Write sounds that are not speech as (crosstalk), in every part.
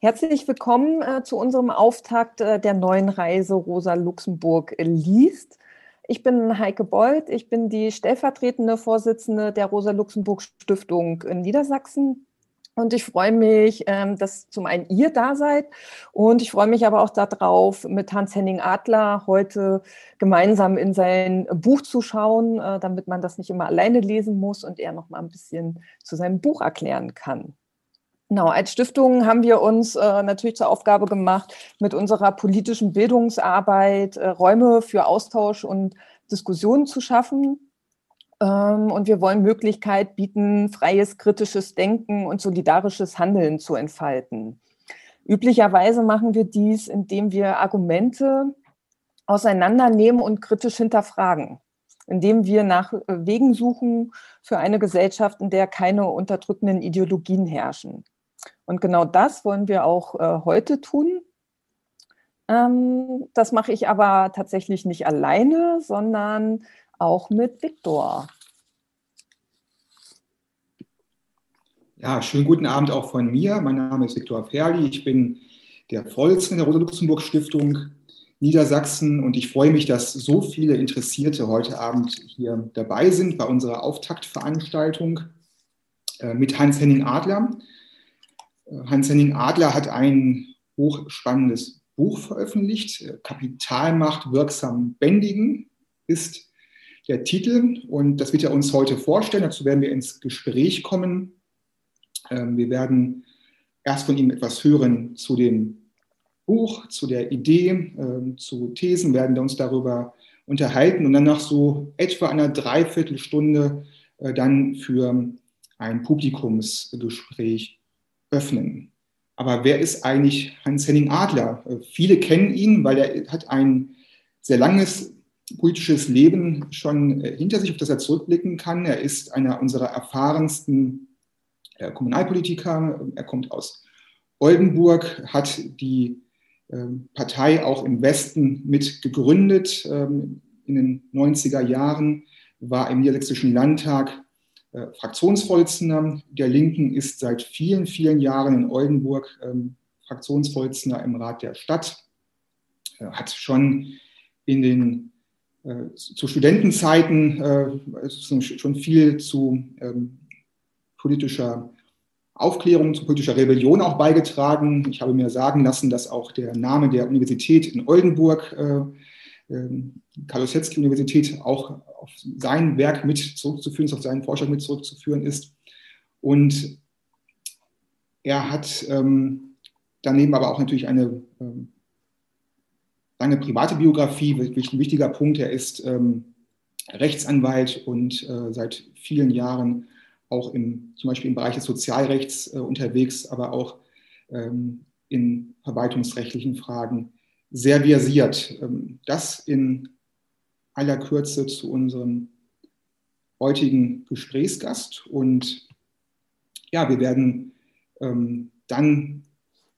Herzlich willkommen äh, zu unserem Auftakt äh, der neuen Reise Rosa Luxemburg liest. Ich bin Heike Bold, ich bin die stellvertretende Vorsitzende der Rosa Luxemburg Stiftung in Niedersachsen. Und ich freue mich, ähm, dass zum einen ihr da seid und ich freue mich aber auch darauf, mit Hans-Henning Adler heute gemeinsam in sein Buch zu schauen, äh, damit man das nicht immer alleine lesen muss und er noch mal ein bisschen zu seinem Buch erklären kann. Genau, als Stiftung haben wir uns äh, natürlich zur Aufgabe gemacht, mit unserer politischen Bildungsarbeit äh, Räume für Austausch und Diskussionen zu schaffen. Ähm, und wir wollen Möglichkeit bieten, freies, kritisches Denken und solidarisches Handeln zu entfalten. Üblicherweise machen wir dies, indem wir Argumente auseinandernehmen und kritisch hinterfragen, indem wir nach äh, Wegen suchen für eine Gesellschaft, in der keine unterdrückenden Ideologien herrschen. Und genau das wollen wir auch äh, heute tun. Ähm, das mache ich aber tatsächlich nicht alleine, sondern auch mit Viktor. Ja, schönen guten Abend auch von mir. Mein Name ist Viktor Ferli. Ich bin der Vorsitzende der Rosa-Luxemburg-Stiftung Niedersachsen und ich freue mich, dass so viele Interessierte heute Abend hier dabei sind bei unserer Auftaktveranstaltung äh, mit Hans-Henning Adler. Hans-Henning Adler hat ein hochspannendes Buch veröffentlicht. Kapitalmacht wirksam bändigen ist der Titel und das wird er uns heute vorstellen. Dazu werden wir ins Gespräch kommen. Ähm, wir werden erst von ihm etwas hören zu dem Buch, zu der Idee, ähm, zu Thesen, werden wir uns darüber unterhalten und dann nach so etwa einer Dreiviertelstunde äh, dann für ein Publikumsgespräch öffnen. Aber wer ist eigentlich Hans-Henning Adler? Viele kennen ihn, weil er hat ein sehr langes politisches Leben schon äh, hinter sich, auf das er zurückblicken kann. Er ist einer unserer erfahrensten äh, Kommunalpolitiker. Er kommt aus Oldenburg, hat die ähm, Partei auch im Westen mit gegründet ähm, in den 90er Jahren, war im Niedersächsischen Landtag Fraktionsvorsitzender der Linken, ist seit vielen, vielen Jahren in Oldenburg ähm, Fraktionsvorsitzender im Rat der Stadt, äh, hat schon in den äh, zu Studentenzeiten äh, schon viel zu ähm, politischer Aufklärung, zu politischer Rebellion auch beigetragen. Ich habe mir sagen lassen, dass auch der Name der Universität in Oldenburg äh, ähm, Karl-Ossietzky-Universität auch auf sein Werk mit zurückzuführen auf seinen Vorschlag mit zurückzuführen ist. Und er hat ähm, daneben aber auch natürlich eine ähm, lange private Biografie, wirklich ein wichtiger Punkt. Er ist ähm, Rechtsanwalt und äh, seit vielen Jahren auch im, zum Beispiel im Bereich des Sozialrechts äh, unterwegs, aber auch ähm, in verwaltungsrechtlichen Fragen sehr versiert. Ähm, das in aller Kürze zu unserem heutigen Gesprächsgast. Und ja, wir werden ähm, dann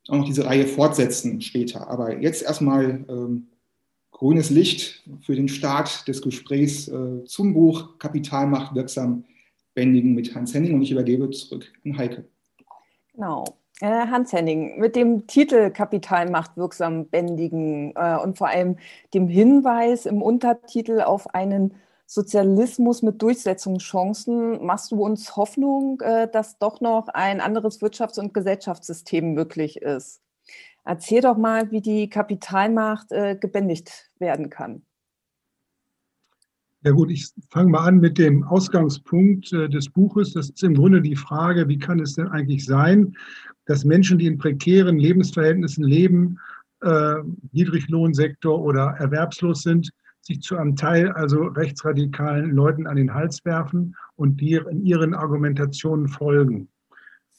auch noch diese Reihe fortsetzen später. Aber jetzt erstmal ähm, grünes Licht für den Start des Gesprächs äh, zum Buch Kapitalmacht wirksam bändigen mit Hans Henning. Und ich übergebe zurück an Heike. Genau. Äh, Hans Henning, mit dem Titel Kapitalmacht wirksam bändigen äh, und vor allem dem Hinweis im Untertitel auf einen Sozialismus mit Durchsetzungschancen machst du uns Hoffnung, äh, dass doch noch ein anderes Wirtschafts- und Gesellschaftssystem möglich ist. Erzähl doch mal, wie die Kapitalmacht äh, gebändigt werden kann. Ja gut, ich fange mal an mit dem Ausgangspunkt äh, des Buches. Das ist im Grunde die Frage, wie kann es denn eigentlich sein, dass Menschen, die in prekären Lebensverhältnissen leben, äh, Niedriglohnsektor oder erwerbslos sind, sich zu einem Teil also rechtsradikalen Leuten an den Hals werfen und die in ihren Argumentationen folgen.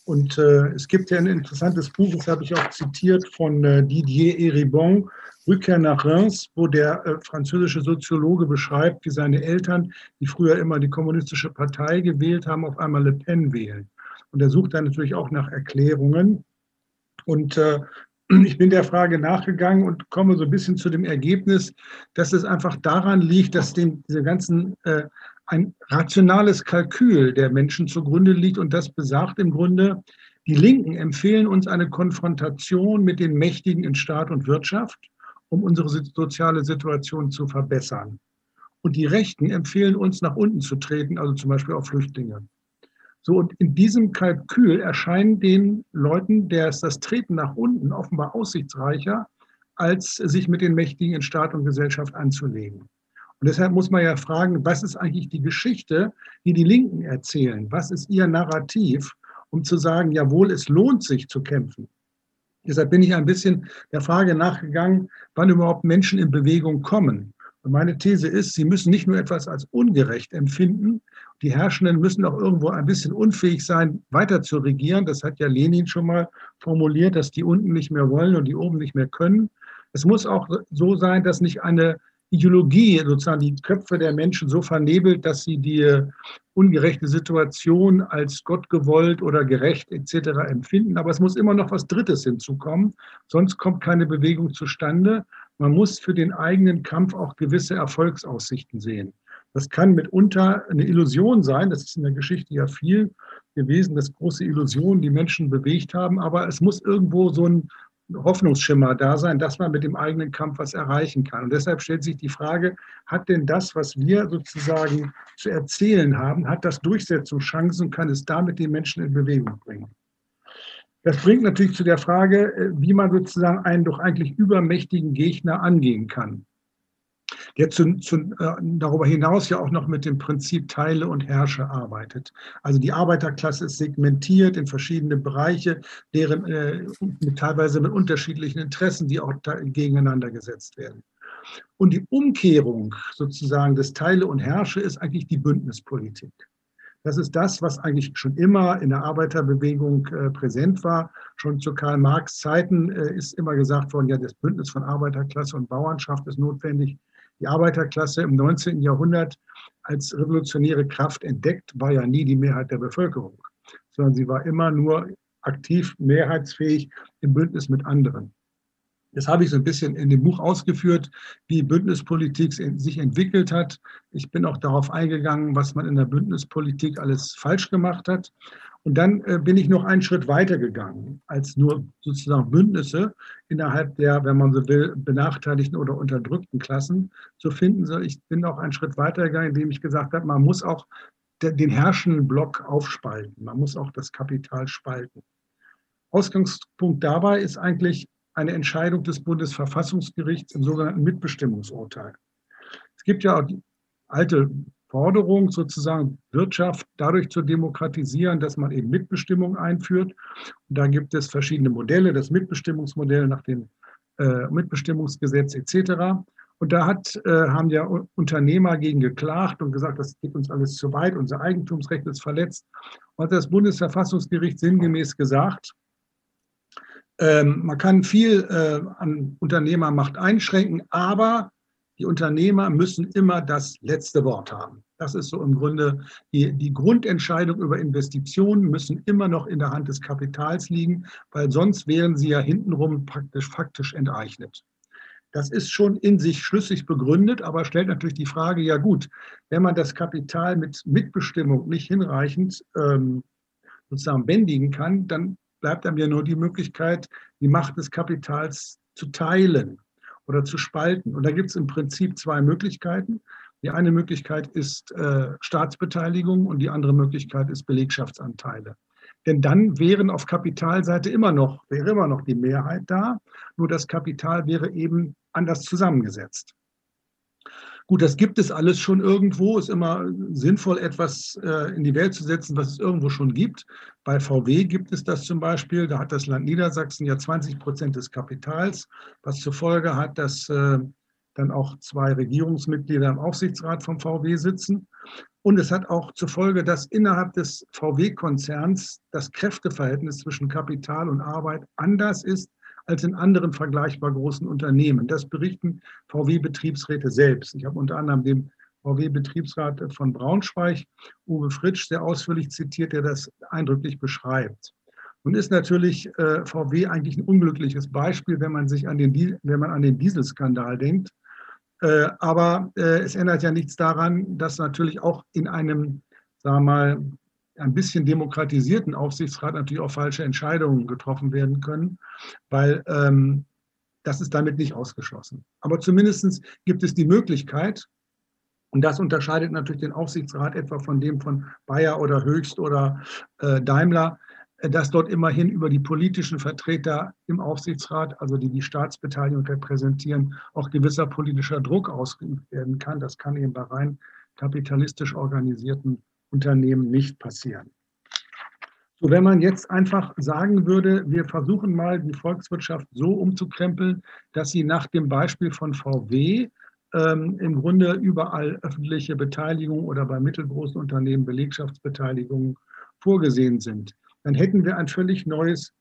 Und äh, es gibt ja ein interessantes Buch, das habe ich auch zitiert von äh, Didier Eribon, Rückkehr nach Reims, wo der äh, französische Soziologe beschreibt, wie seine Eltern, die früher immer die kommunistische Partei gewählt haben, auf einmal Le Pen wählen. Und er sucht dann natürlich auch nach Erklärungen. Und äh, (clears throat) ich bin der Frage nachgegangen und komme so ein bisschen zu dem Ergebnis, dass es einfach daran liegt, dass dem diese ganzen äh, ein rationales Kalkül der Menschen zugrunde liegt und das besagt im Grunde, Die Linken empfehlen uns eine Konfrontation mit den Mächtigen in Staat und Wirtschaft, um unsere soziale Situation zu verbessern. Und die Rechten empfehlen uns, nach unten zu treten, also zum Beispiel auf Flüchtlinge. So, und in diesem Kalkül erscheint den Leuten der das Treten nach unten offenbar aussichtsreicher, als sich mit den Mächtigen in Staat und Gesellschaft anzulegen. Und deshalb muss man ja fragen, was ist eigentlich die Geschichte, die die Linken erzählen? Was ist ihr Narrativ, um zu sagen, jawohl, es lohnt sich zu kämpfen? Deshalb bin ich ein bisschen der Frage nachgegangen, wann überhaupt Menschen in Bewegung kommen. Und meine These ist, sie müssen nicht nur etwas als ungerecht empfinden, die Herrschenden müssen auch irgendwo ein bisschen unfähig sein, weiter zu regieren. Das hat ja Lenin schon mal formuliert, dass die unten nicht mehr wollen und die oben nicht mehr können. Es muss auch so sein, dass nicht eine Ideologie sozusagen die Köpfe der Menschen so vernebelt, dass sie die ungerechte Situation als gottgewollt oder gerecht etc. empfinden. Aber es muss immer noch was Drittes hinzukommen, sonst kommt keine Bewegung zustande. Man muss für den eigenen Kampf auch gewisse Erfolgsaussichten sehen. Das kann mitunter eine Illusion sein, das ist in der Geschichte ja viel gewesen, dass große Illusionen die Menschen bewegt haben, aber es muss irgendwo so ein Hoffnungsschimmer da sein, dass man mit dem eigenen Kampf was erreichen kann. Und deshalb stellt sich die Frage, hat denn das, was wir sozusagen zu erzählen haben, hat das Durchsetzungschancen, kann es damit die Menschen in Bewegung bringen? Das bringt natürlich zu der Frage, äh, wie man sozusagen einen doch eigentlich übermächtigen Gegner angehen kann der zu, zu, äh, darüber hinaus ja auch noch mit dem Prinzip Teile und Herrsche arbeitet. Also die Arbeiterklasse ist segmentiert in verschiedene Bereiche, deren äh, mit, teilweise mit unterschiedlichen Interessen, die auch gegeneinander gesetzt werden. Und die Umkehrung sozusagen des Teile und Herrsche ist eigentlich die Bündnispolitik. Das ist das, was eigentlich schon immer in der Arbeiterbewegung äh, präsent war. Schon zu Karl Marx Zeiten äh, ist immer gesagt worden, ja, das Bündnis von Arbeiterklasse und Bauernschaft ist notwendig die Arbeiterklasse im 19. Jahrhundert als revolutionäre Kraft entdeckt, war ja nie die Mehrheit der Bevölkerung, sondern sie war immer nur aktiv, mehrheitsfähig im Bündnis mit anderen. Das habe ich so ein bisschen in dem Buch ausgeführt, wie Bündnispolitik sich entwickelt hat. Ich bin auch darauf eingegangen, was man in der Bündnispolitik alles falsch gemacht hat. Und dann äh, bin ich noch einen Schritt weiter gegangen als nur sozusagen Bündnisse innerhalb der, wenn man so will, benachteiligten oder unterdrückten Klassen zu finden. So, ich bin auch einen Schritt weiter gegangen, indem ich gesagt habe, man muss auch den herrschenden Block aufspalten. Man muss auch das Kapital spalten. Ausgangspunkt dabei ist eigentlich eine Entscheidung des Bundesverfassungsgerichts im sogenannten Mitbestimmungsurteil. Es gibt ja auch alte Forderung, sozusagen Wirtschaft dadurch zu demokratisieren, dass man eben Mitbestimmung einführt. Und da gibt es verschiedene Modelle, das Mitbestimmungsmodell nach dem äh, Mitbestimmungsgesetz etc. Und da hat, äh, haben ja Unternehmer gegen geklagt und gesagt, das geht uns alles zu weit, unser Eigentumsrecht ist verletzt. Und hat das Bundesverfassungsgericht sinngemäß gesagt, ähm, man kann viel äh, an Unternehmermacht einschränken, aber die Unternehmer müssen immer das letzte Wort haben. Das ist so im Grunde die, die Grundentscheidung über Investitionen müssen immer noch in der Hand des Kapitals liegen, weil sonst wären sie ja hintenrum praktisch faktisch enteignet. Das ist schon in sich schlüssig begründet, aber stellt natürlich die Frage, ja gut, wenn man das Kapital mit Mitbestimmung nicht hinreichend ähm, sozusagen bändigen kann, dann bleibt einem ja nur die Möglichkeit, die Macht des Kapitals zu teilen oder zu spalten. Und da gibt es im Prinzip zwei Möglichkeiten. Die eine Möglichkeit ist äh, Staatsbeteiligung und die andere Möglichkeit ist Belegschaftsanteile. Denn dann wären auf Kapitalseite immer noch, wäre immer noch die Mehrheit da, nur das Kapital wäre eben anders zusammengesetzt. Gut, das gibt es alles schon irgendwo. Ist immer sinnvoll, etwas äh, in die Welt zu setzen, was es irgendwo schon gibt. Bei VW gibt es das zum Beispiel. Da hat das Land Niedersachsen ja 20 Prozent des Kapitals, was zur Folge hat, dass äh, dann auch zwei Regierungsmitglieder im Aufsichtsrat vom VW sitzen. Und es hat auch zur Folge, dass innerhalb des VW-Konzerns das Kräfteverhältnis zwischen Kapital und Arbeit anders ist als in anderen vergleichbar großen Unternehmen. Das berichten VW-Betriebsräte selbst. Ich habe unter anderem den VW-Betriebsrat von Braunschweig, Uwe Fritsch, sehr ausführlich zitiert, der das eindrücklich beschreibt. Nun ist natürlich äh, VW eigentlich ein unglückliches Beispiel, wenn man sich an den, wenn man an den Dieselskandal denkt. Äh, aber äh, es ändert ja nichts daran, dass natürlich auch in einem, sagen wir mal, ein bisschen demokratisierten Aufsichtsrat natürlich auch falsche Entscheidungen getroffen werden können, weil ähm, das ist damit nicht ausgeschlossen. Aber zumindest gibt es die Möglichkeit, und das unterscheidet natürlich den Aufsichtsrat etwa von dem von Bayer oder Höchst oder äh, Daimler, äh, dass dort immerhin über die politischen Vertreter im Aufsichtsrat, also die die Staatsbeteiligung repräsentieren, auch gewisser politischer Druck ausgeübt werden kann. Das kann eben bei rein kapitalistisch organisierten Unternehmen nicht passieren. So, wenn man jetzt einfach sagen würde, wir versuchen mal die Volkswirtschaft so umzukrempeln, dass sie nach dem Beispiel von VW ähm, im Grunde überall öffentliche Beteiligung oder bei mittelgroßen Unternehmen Belegschaftsbeteiligungen vorgesehen sind, dann hätten wir ein völlig neues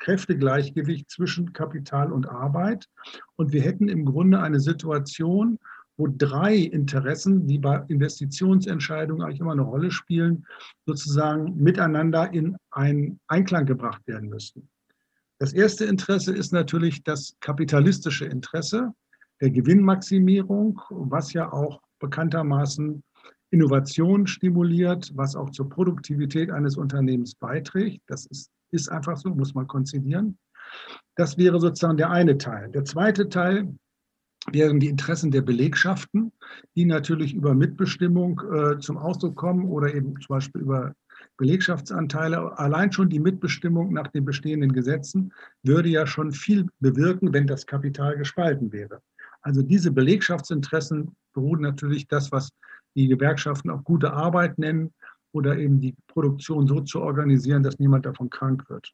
Kräftegleichgewicht zwischen Kapital und Arbeit. Und wir hätten im Grunde eine Situation, wo drei Interessen, die bei Investitionsentscheidungen eigentlich immer eine Rolle spielen, sozusagen miteinander in einen Einklang gebracht werden müssten. Das erste Interesse ist natürlich das kapitalistische Interesse der Gewinnmaximierung, was ja auch bekanntermaßen Innovation stimuliert, was auch zur Produktivität eines Unternehmens beiträgt. Das ist, ist einfach so, muss man konzidieren. Das wäre sozusagen der eine Teil. Der zweite Teil wären die Interessen der Belegschaften, die natürlich über Mitbestimmung äh, zum Ausdruck kommen oder eben zum Beispiel über Belegschaftsanteile. Allein schon die Mitbestimmung nach den bestehenden Gesetzen würde ja schon viel bewirken, wenn das Kapital gespalten wäre. Also diese Belegschaftsinteressen beruhen natürlich das, was die Gewerkschaften auch gute Arbeit nennen oder eben die Produktion so zu organisieren, dass niemand davon krank wird.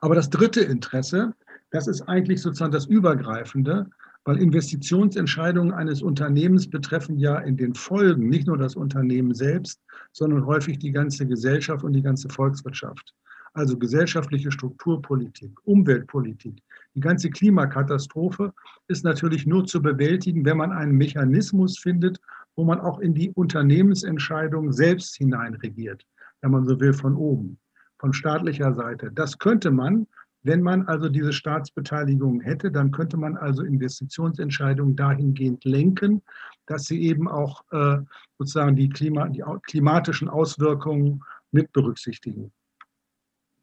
Aber das dritte Interesse, das ist eigentlich sozusagen das Übergreifende, weil Investitionsentscheidungen eines Unternehmens betreffen ja in den Folgen nicht nur das Unternehmen selbst, sondern häufig die ganze Gesellschaft und die ganze Volkswirtschaft. Also gesellschaftliche Strukturpolitik, Umweltpolitik, die ganze Klimakatastrophe ist natürlich nur zu bewältigen, wenn man einen Mechanismus findet, wo man auch in die Unternehmensentscheidungen selbst hineinregiert, wenn man so will, von oben, von staatlicher Seite. Das könnte man, wenn man also diese Staatsbeteiligung hätte, dann könnte man also Investitionsentscheidungen dahingehend lenken, dass sie eben auch äh, sozusagen die, Klima, die klimatischen Auswirkungen mit berücksichtigen.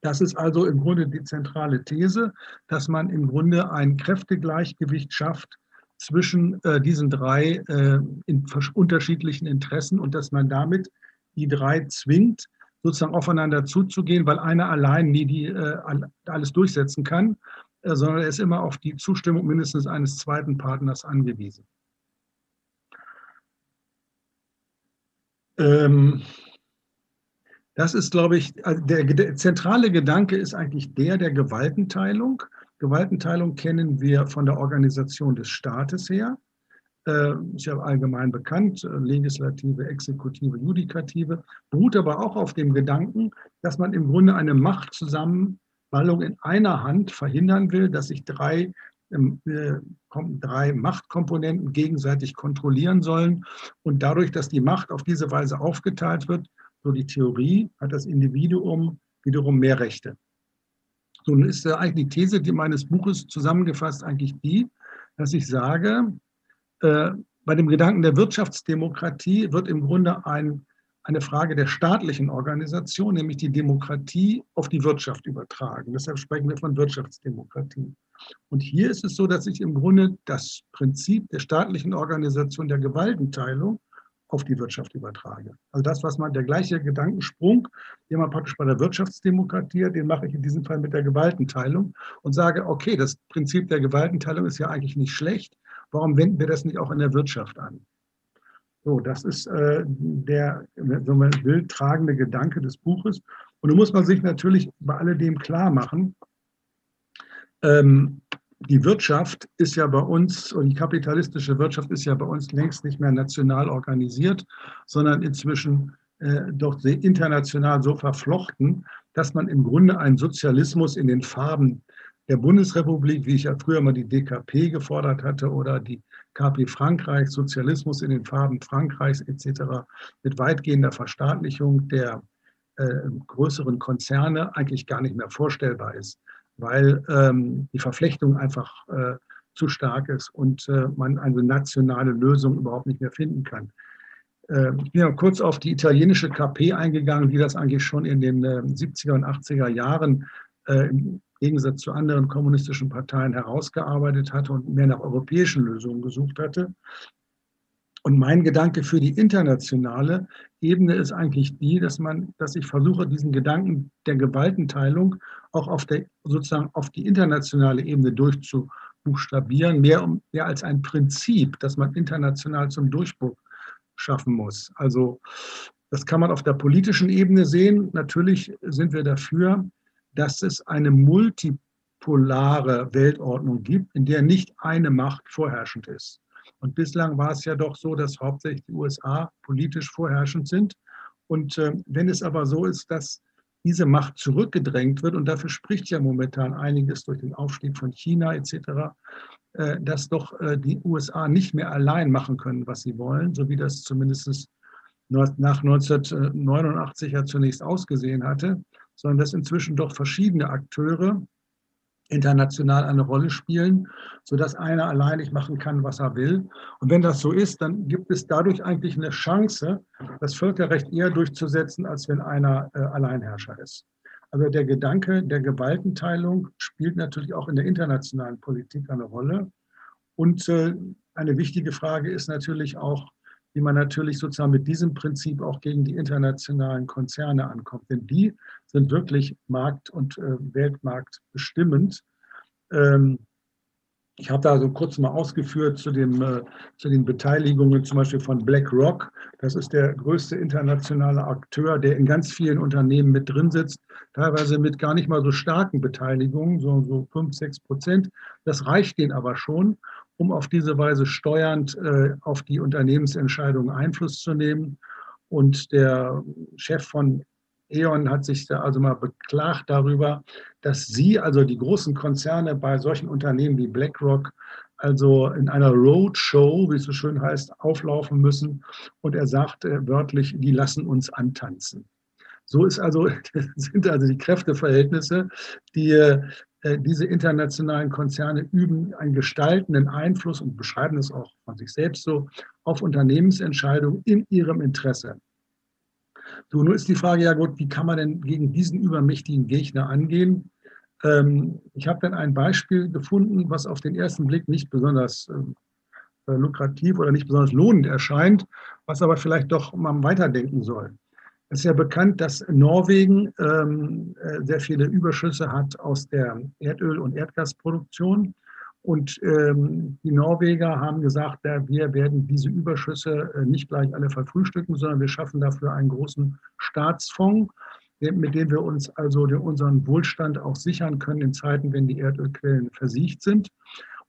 Das ist also im Grunde die zentrale These, dass man im Grunde ein Kräftegleichgewicht schafft zwischen äh, diesen drei äh, in unterschiedlichen Interessen und dass man damit die drei zwingt, sozusagen aufeinander zuzugehen, weil einer allein nie die, äh, alles durchsetzen kann, äh, sondern er ist immer auf die Zustimmung mindestens eines zweiten Partners angewiesen. Ähm, das ist, glaube ich, also der, der, zentrale Gedanke ist eigentlich der der Gewaltenteilung. Gewaltenteilung kennen wir von der Organisation des Staates her. Äh, ist ja allgemein bekannt, äh, Legislative, Exekutive, Judikative, beruht aber auch auf dem Gedanken, dass man im Grunde eine Machtzusammenballung in einer Hand verhindern will, dass sich drei ähm, äh, drei Machtkomponenten gegenseitig kontrollieren sollen. Und dadurch, dass die Macht auf diese Weise aufgeteilt wird, so die Theorie, hat das Individuum wiederum mehr Rechte. Nun ist eigentlich die These meines Buches zusammengefasst eigentlich die, dass ich sage, äh, bei dem Gedanken der Wirtschaftsdemokratie wird im Grunde ein, eine Frage der staatlichen Organisation, nämlich die Demokratie, auf die Wirtschaft übertragen. Deshalb sprechen wir von Wirtschaftsdemokratie. Und hier ist es so, dass ich im Grunde das Prinzip der staatlichen Organisation der Gewaltenteilung auf die Wirtschaft übertrage. Also das, was man, der gleiche Gedankensprung, den man praktisch bei der Wirtschaftsdemokratie den mache ich in diesem Fall mit der Gewaltenteilung und sage, okay, das Prinzip der Gewaltenteilung ist ja eigentlich nicht schlecht. Warum wenden wir das nicht auch in der Wirtschaft an? So, das ist äh, der, wenn man will, tragende Gedanke des Buches. Und da muss man sich natürlich bei alledem klar machen, ähm, die Wirtschaft ist ja bei uns, und die kapitalistische Wirtschaft ist ja bei uns längst nicht mehr national organisiert, sondern inzwischen äh, doch international so verflochten, dass man im Grunde einen Sozialismus in den Farben der Bundesrepublik, wie ich ja früher mal die DKP gefordert hatte, oder die KP Frankreich, Sozialismus in den Farben Frankreichs etc., mit weitgehender Verstaatlichung der äh, größeren Konzerne eigentlich gar nicht mehr vorstellbar ist weil ähm, die Verflechtung einfach äh, zu stark ist und äh, man eine nationale Lösung überhaupt nicht mehr finden kann. äh, ich bin ja kurz auf die italienische KP eingegangen, die das eigentlich schon in den 70er und 80er Jahren im Gegensatz zu anderen kommunistischen Parteien herausgearbeitet hatte und mehr nach europäischen Lösungen gesucht hatte. Und mein Gedanke für die internationale Ebene ist eigentlich die, dass man, dass ich versuche, diesen Gedanken der Gewaltenteilung auch auf der, sozusagen auf die internationale Ebene durchzubuchstabieren, mehr, mehr als ein Prinzip, das man international zum Durchbruch schaffen muss. Also das kann man auf der politischen Ebene sehen. Natürlich sind wir dafür, dass es eine multipolare Weltordnung gibt, in der nicht eine Macht vorherrschend ist. Und bislang war es ja doch so, dass hauptsächlich die USA politisch vorherrschend sind. Und äh, wenn es aber so ist, dass diese Macht zurückgedrängt wird, und dafür spricht ja momentan einiges durch den Aufstieg von China etc., äh, dass doch äh, die USA nicht mehr allein machen können, was sie wollen, so wie das zumindest nach 1989 ja zunächst ausgesehen hatte, sondern dass inzwischen doch verschiedene Akteure international eine Rolle spielen, sodass einer allein nicht machen kann, was er will. Und wenn das so ist, dann gibt es dadurch eigentlich eine Chance, das Völkerrecht eher durchzusetzen, als wenn einer äh, Alleinherrscher ist. Also der Gedanke der Gewaltenteilung spielt natürlich auch in der internationalen Politik eine Rolle. Und äh, eine wichtige Frage ist natürlich auch, wie man natürlich sozusagen mit diesem Prinzip auch gegen die internationalen Konzerne ankommt. Denn die sind wirklich markt- und äh, Weltmarkt bestimmend. Ähm, ich habe da so kurz mal ausgeführt zu, dem, äh, zu den Beteiligungen zum Beispiel von BlackRock. Das ist der größte internationale Akteur, der in ganz vielen Unternehmen mit drin sitzt, teilweise mit gar nicht mal so starken Beteiligungen, so, so 5, 6 Prozent. Das reicht denen aber schon, um auf diese Weise steuernd äh, auf die Unternehmensentscheidungen Einfluss zu nehmen. Und der Chef von E.ON hat sich da also mal beklagt darüber, dass sie, also die großen Konzerne bei solchen Unternehmen wie BlackRock, also in einer Roadshow, wie es so schön heißt, auflaufen müssen. Und er sagt äh, wörtlich, die lassen uns antanzen. So ist also, (laughs) sind also die Kräfteverhältnisse, die äh, diese internationalen Konzerne üben einen gestaltenden Einfluss und beschreiben es auch von sich selbst so auf Unternehmensentscheidungen in ihrem Interesse. So, nun ist die Frage ja gut, wie kann man denn gegen diesen übermächtigen Gegner angehen? Ähm, ich habe dann ein Beispiel gefunden, was auf den ersten Blick nicht besonders äh, lukrativ oder nicht besonders lohnend erscheint, was aber vielleicht doch mal weiterdenken soll. Es ist ja bekannt, dass Norwegen ähm, äh, sehr viele Überschüsse hat aus der Erdöl- und Erdgasproduktion. Und ähm, die Norweger haben gesagt, ja, wir werden diese Überschüsse äh, nicht gleich alle verfrühstücken, sondern wir schaffen dafür einen großen Staatsfonds, mit dem wir uns also unseren Wohlstand auch sichern können in Zeiten, wenn die Erdölquellen versiegt sind.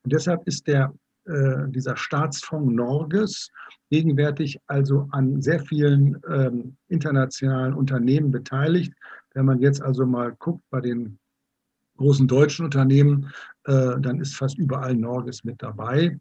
Und deshalb ist der, äh, dieser Staatsfonds Norges gegenwärtig also an sehr vielen ähm, internationalen Unternehmen beteiligt. Wenn man jetzt also mal guckt bei den großen deutschen Unternehmen, äh, dann ist fast überall Norges mit dabei.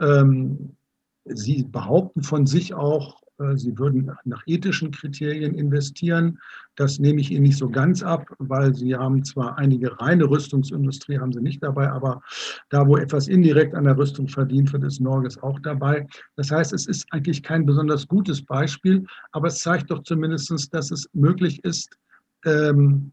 Ähm, sie behaupten von sich auch, sie würden nach ethischen Kriterien investieren. Das nehme ich ihnen nicht so ganz ab, weil sie haben zwar einige reine Rüstungsindustrie, haben sie nicht dabei, aber da, wo etwas indirekt an der Rüstung verdient wird, ist Norges auch dabei. Das heißt, es ist eigentlich kein besonders gutes Beispiel, aber es zeigt doch zumindest, dass es möglich ist, ähm,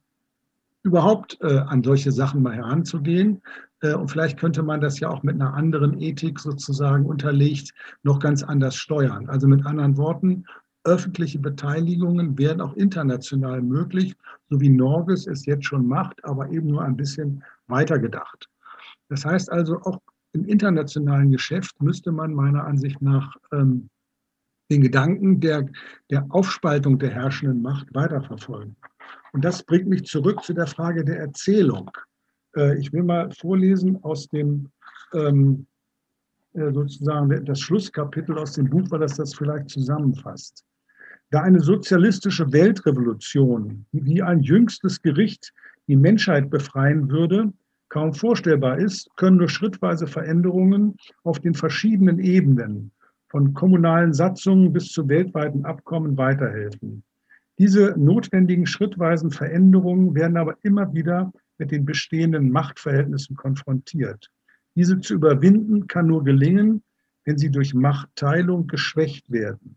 überhaupt äh, an solche Sachen mal heranzugehen. Äh, und vielleicht könnte man das ja auch mit einer anderen Ethik sozusagen unterlegt noch ganz anders steuern. Also mit anderen Worten, öffentliche Beteiligungen werden auch international möglich, so wie Norges es jetzt schon macht, aber eben nur ein bisschen weiter gedacht. Das heißt also, auch im internationalen Geschäft müsste man meiner Ansicht nach ähm, den Gedanken der, der Aufspaltung der herrschenden Macht weiterverfolgen. Und das bringt mich zurück zu der Frage der Erzählung. Äh, ich will mal vorlesen aus dem ähm, äh, sozusagen das Schlusskapitel aus dem Buch, weil das das vielleicht zusammenfasst. Da eine sozialistische Weltrevolution, die wie ein jüngstes Gericht die Menschheit befreien würde, kaum vorstellbar ist, können nur schrittweise Veränderungen auf den verschiedenen Ebenen, von kommunalen Satzungen bis zu weltweiten Abkommen weiterhelfen. Diese notwendigen schrittweisen Veränderungen werden aber immer wieder mit den bestehenden Machtverhältnissen konfrontiert. Diese zu überwinden kann nur gelingen, wenn sie durch Machtteilung geschwächt werden.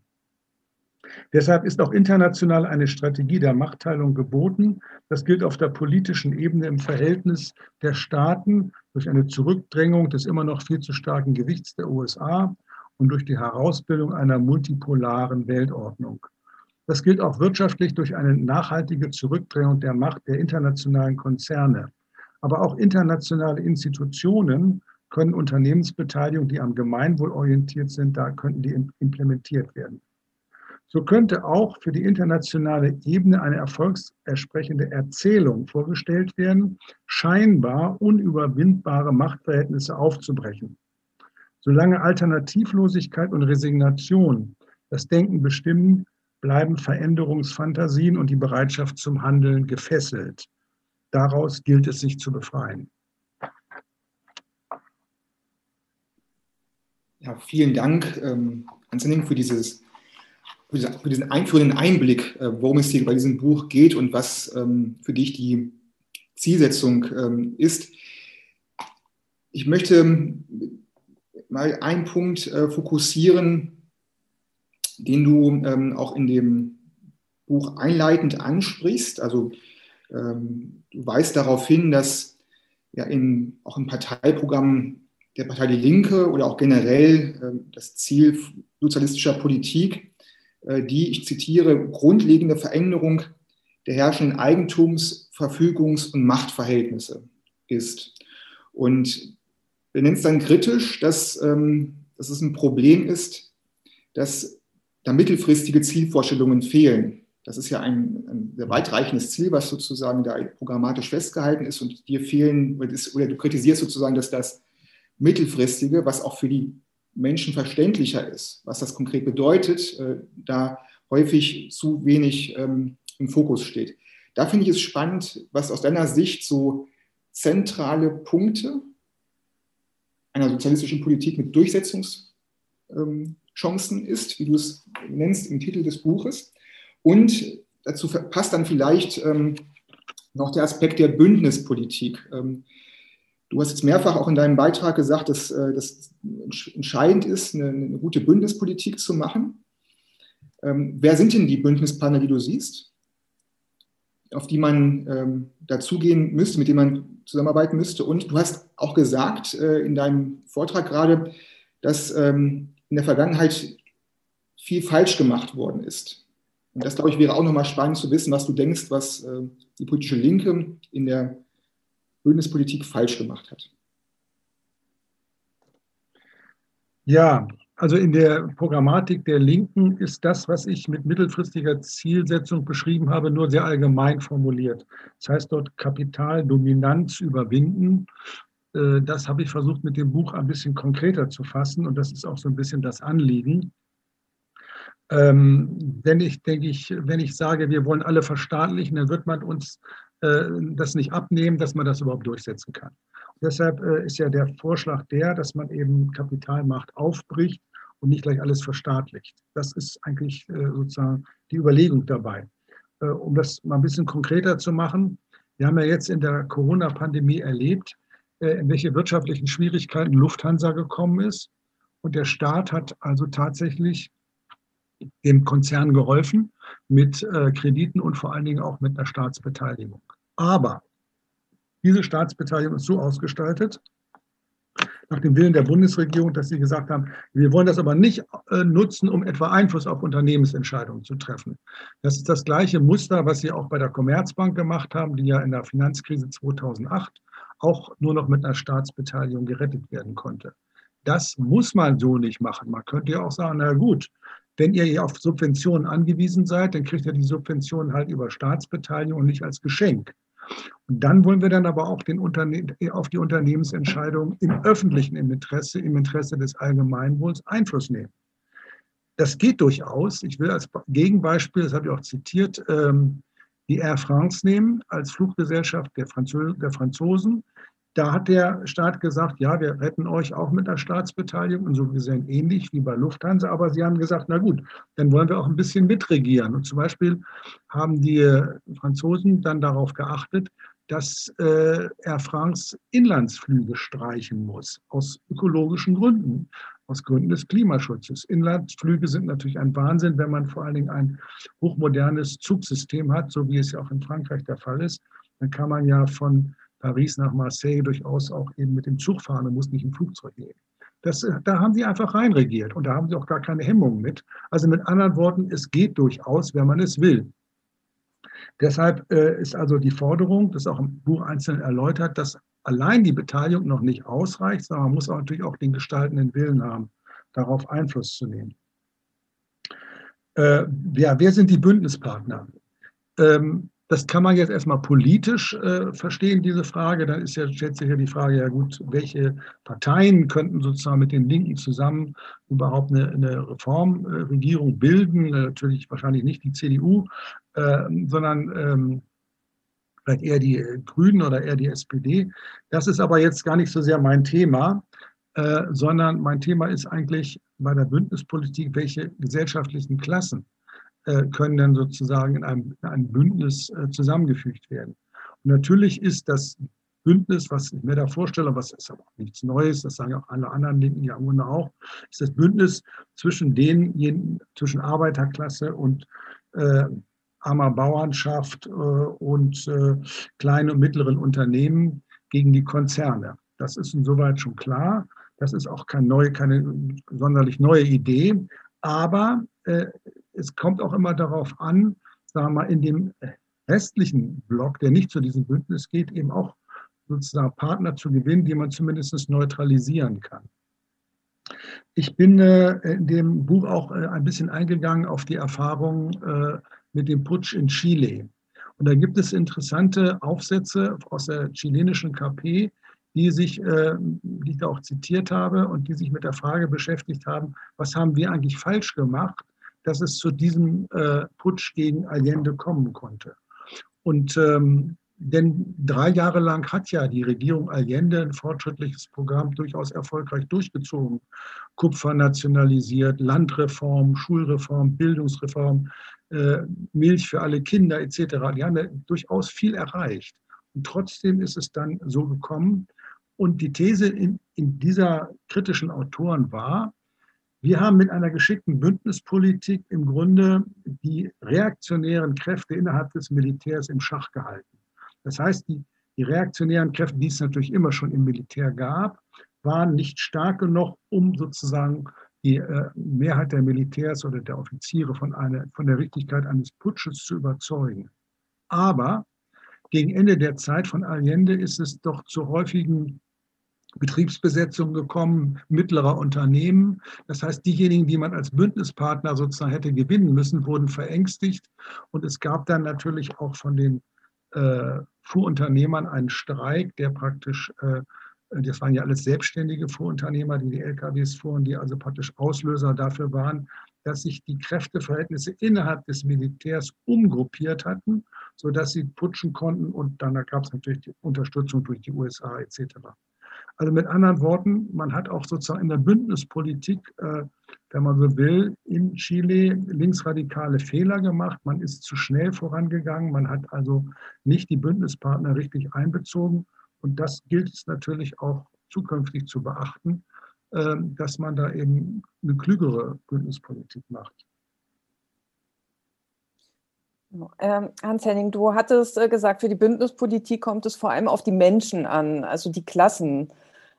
Deshalb ist auch international eine Strategie der Machtteilung geboten. Das gilt auf der politischen Ebene im Verhältnis der Staaten durch eine Zurückdrängung des immer noch viel zu starken Gewichts der USA und durch die Herausbildung einer multipolaren Weltordnung. Das gilt auch wirtschaftlich durch eine nachhaltige Zurückdrängung der Macht der internationalen Konzerne. Aber auch internationale Institutionen können Unternehmensbeteiligung, die am Gemeinwohl orientiert sind, da könnten die implementiert werden. So könnte auch für die internationale Ebene eine erfolgsersprechende Erzählung vorgestellt werden, scheinbar unüberwindbare Machtverhältnisse aufzubrechen. Solange Alternativlosigkeit und Resignation das Denken bestimmen, bleiben Veränderungsfantasien und die Bereitschaft zum Handeln gefesselt. Daraus gilt es sich zu befreien. Ja, vielen Dank, ähm, Henning, für, für diesen einführenden Einblick, äh, worum es hier bei diesem Buch geht und was ähm, für dich die Zielsetzung ähm, ist. Ich möchte mal einen Punkt äh, fokussieren, den du ähm, auch in dem Buch einleitend ansprichst. Also ähm, du weist darauf hin, dass ja in, auch im Parteiprogramm der Partei Die Linke oder auch generell äh, das Ziel sozialistischer Politik, äh, die, ich zitiere, grundlegende Veränderung der herrschenden Eigentums-, Verfügungs- und Machtverhältnisse ist. Und wir nennen es dann kritisch, dass, ähm, dass es ein Problem ist, dass da mittelfristige Zielvorstellungen fehlen. Das ist ja ein, ein sehr weitreichendes Ziel, was sozusagen da programmatisch festgehalten ist und dir fehlen, oder du kritisierst sozusagen, dass das mittelfristige, was auch für die Menschen verständlicher ist, was das konkret bedeutet, äh, da häufig zu wenig ähm, im Fokus steht. Da finde ich es spannend, was aus deiner Sicht so zentrale Punkte einer sozialistischen Politik mit Durchsetzungschancen ähm, ist, wie du es nennst im Titel des Buches. Und dazu passt dann vielleicht ähm, noch der Aspekt der Bündnispolitik. Ähm, du hast jetzt mehrfach auch in deinem Beitrag gesagt, dass äh, das entscheidend ist, eine, eine, gute Bündnispolitik zu machen. Ähm, wer sind denn die Bündnispartner, die du siehst? auf die man ähm, dazugehen müsste, mit denen man zusammenarbeiten müsste. Und du hast auch gesagt äh, in deinem Vortrag gerade, dass ähm, in der Vergangenheit viel falsch gemacht worden ist. Und das, glaube ich, wäre auch nochmal spannend zu wissen, was du denkst, was äh, die politische Linke in der Bündnispolitik falsch gemacht hat. Ja, also in der Programmatik der Linken ist das, was ich mit mittelfristiger Zielsetzung beschrieben habe, nur sehr allgemein formuliert. Das heißt dort Kapitaldominanz überwinden. Äh, das habe ich versucht mit dem Buch ein bisschen konkreter zu fassen und das ist auch so ein bisschen das Anliegen. Ähm, wenn ich, denke ich, wenn ich sage, wir wollen alle verstaatlichen, dann wird man uns äh, das nicht abnehmen, dass man das überhaupt durchsetzen kann. Deshalb äh, ist ja der Vorschlag der, dass man eben Kapitalmacht aufbricht und nicht gleich alles verstaatlicht. Das ist eigentlich äh, sozusagen die Überlegung dabei. Äh, um das mal ein bisschen konkreter zu machen, wir haben ja jetzt in der Corona-Pandemie erlebt, in welche wirtschaftlichen Schwierigkeiten Lufthansa gekommen ist. Und der Staat hat also tatsächlich dem Konzern geholfen mit Krediten und vor allen Dingen auch mit einer Staatsbeteiligung. Aber diese Staatsbeteiligung ist so ausgestaltet, nach dem Willen der Bundesregierung, dass sie gesagt haben, wir wollen das aber nicht äh, nutzen, um etwa Einfluss auf Unternehmensentscheidungen zu treffen. Das ist das gleiche Muster, was sie auch bei der Commerzbank gemacht haben, die ja in der Finanzkrise 2008 auch nur noch mit einer Staatsbeteiligung gerettet werden konnte. Das muss man so nicht machen. Man könnte ja auch sagen, na gut, wenn ihr auf Subventionen angewiesen seid, dann kriegt ihr die Subventionen halt über Staatsbeteiligung und nicht als Geschenk. Und dann wollen wir dann aber auch den auf die Unternehmensentscheidung im öffentlichen Interesse, im Interesse des Allgemeinwohls Einfluss nehmen. Das geht durchaus. Ich will als Gegenbeispiel, das habe ich auch zitiert, ähm, die Air France nehmen als Fluggesellschaft der, Franzosen, da hat der Staat gesagt, ja, wir retten euch auch mit der Staatsbeteiligung und so gesehen ähnlich wie bei Lufthansa, aber sie haben gesagt, na gut, dann wollen wir auch ein bisschen mitregieren. Und zum Beispiel haben die Franzosen dann darauf geachtet, dass äh, Air France Inlandsflüge streichen muss, aus ökologischen Gründen. aus Gründen des Klimaschutzes. Inlandsflüge sind natürlich ein Wahnsinn, wenn man vor allen Dingen ein hochmodernes Zugsystem hat, so wie es ja auch in Frankreich der Fall ist. Dann kann man ja von Paris nach Marseille durchaus auch eben mit dem Zug fahren und muss nicht im Flugzeug gehen. Das, da haben sie einfach reinregiert und da haben sie auch gar keine Hemmungen mit. Also mit anderen Worten, es geht durchaus, wenn man es will. Deshalb äh, ist also die Forderung, das auch im Buch einzeln erläutert, dass allein die Beteiligung noch nicht ausreicht, sondern man muss auch natürlich auch den gestaltenden Willen haben, darauf Einfluss zu nehmen. Äh, ja, wer sind die Bündnispartner? Ähm, das kann man jetzt erstmal politisch äh, verstehen, diese Frage. Dann ist ja, stellt sich ja die Frage, ja gut, welche Parteien könnten sozusagen mit den Linken zusammen überhaupt eine, eine Reformregierung bilden? Natürlich wahrscheinlich nicht die CDU, äh, sondern ähm, vielleicht eher die Grünen oder eher die SPD. Das ist aber jetzt gar nicht so sehr mein Thema, äh, sondern mein Thema ist eigentlich bei der Bündnispolitik, welche gesellschaftlichen Klassen können dann sozusagen in einem, in einem Bündnis äh, zusammengefügt werden. Und natürlich ist das Bündnis, was ich mir da vorstelle, was ist aber auch nichts Neues, das sagen auch alle anderen Linken ja im auch, ist das Bündnis zwischen den, zwischen Arbeiterklasse und äh, armer Bauernschaft äh, und äh, kleinen und mittleren Unternehmen gegen die Konzerne. Das ist insoweit schon klar. Das ist auch keine neue, keine sonderlich neue Idee. Aber äh, es kommt auch immer darauf an, sagen wir mal, in dem restlichen Block, der nicht zu diesem Bündnis geht, eben auch sozusagen Partner zu gewinnen, die man zumindest neutralisieren kann. Ich bin äh, in dem Buch auch äh, ein bisschen eingegangen auf die Erfahrung äh, mit dem Putsch in Chile. Und da gibt es interessante Aufsätze aus der chilenischen KP, die sich, die ich da auch zitiert habe und die sich mit der Frage beschäftigt haben, was haben wir eigentlich falsch gemacht, dass es zu diesem äh, Putsch gegen Allende kommen konnte. Und ähm, denn drei Jahre lang hat ja die Regierung Allende ein fortschrittliches Programm durchaus erfolgreich durchgezogen. Kupfer nationalisiert, Landreform, Schulreform, Bildungsreform, äh, Milch für alle Kinder etc. Die haben ja durchaus viel erreicht. Und trotzdem ist es dann so gekommen. Und die These in, in dieser kritischen Autoren war, wir haben mit einer geschickten Bündnispolitik im Grunde die reaktionären Kräfte innerhalb des Militärs im Schach gehalten. Das heißt, die, die reaktionären Kräfte, die es natürlich immer schon im Militär gab, waren nicht stark genug, um sozusagen die äh, Mehrheit der Militärs oder der Offiziere von, einer, von der Richtigkeit eines Putsches zu überzeugen. Aber gegen Ende der Zeit von Allende ist es doch zu häufigen Betriebsbesetzungen gekommen, mittlerer Unternehmen. Das heißt, diejenigen, die man als Bündnispartner sozusagen hätte gewinnen müssen, wurden verängstigt. Und es gab dann natürlich auch von den äh, Fuhrunternehmern einen Streik, der praktisch, äh, das waren ja alles selbstständige Fuhrunternehmer, die die LKWs fuhren, die also praktisch Auslöser dafür waren, dass sich die Kräfteverhältnisse innerhalb des Militärs umgruppiert hatten, sodass sie putschen konnten und dann gab es natürlich die Unterstützung durch die USA etc. Also mit anderen Worten, man hat auch sozusagen in der Bündnispolitik, äh, wenn man so will, in Chile linksradikale Fehler gemacht. Man ist zu schnell vorangegangen. Man hat also nicht die Bündnispartner richtig einbezogen. Und das gilt es natürlich auch zukünftig zu beachten, äh, dass man da eben eine klügere Bündnispolitik macht. Ähm, Hans Henning, du hattest äh, gesagt, für die Bündnispolitik kommt es vor allem auf die Menschen an, also die Klassen.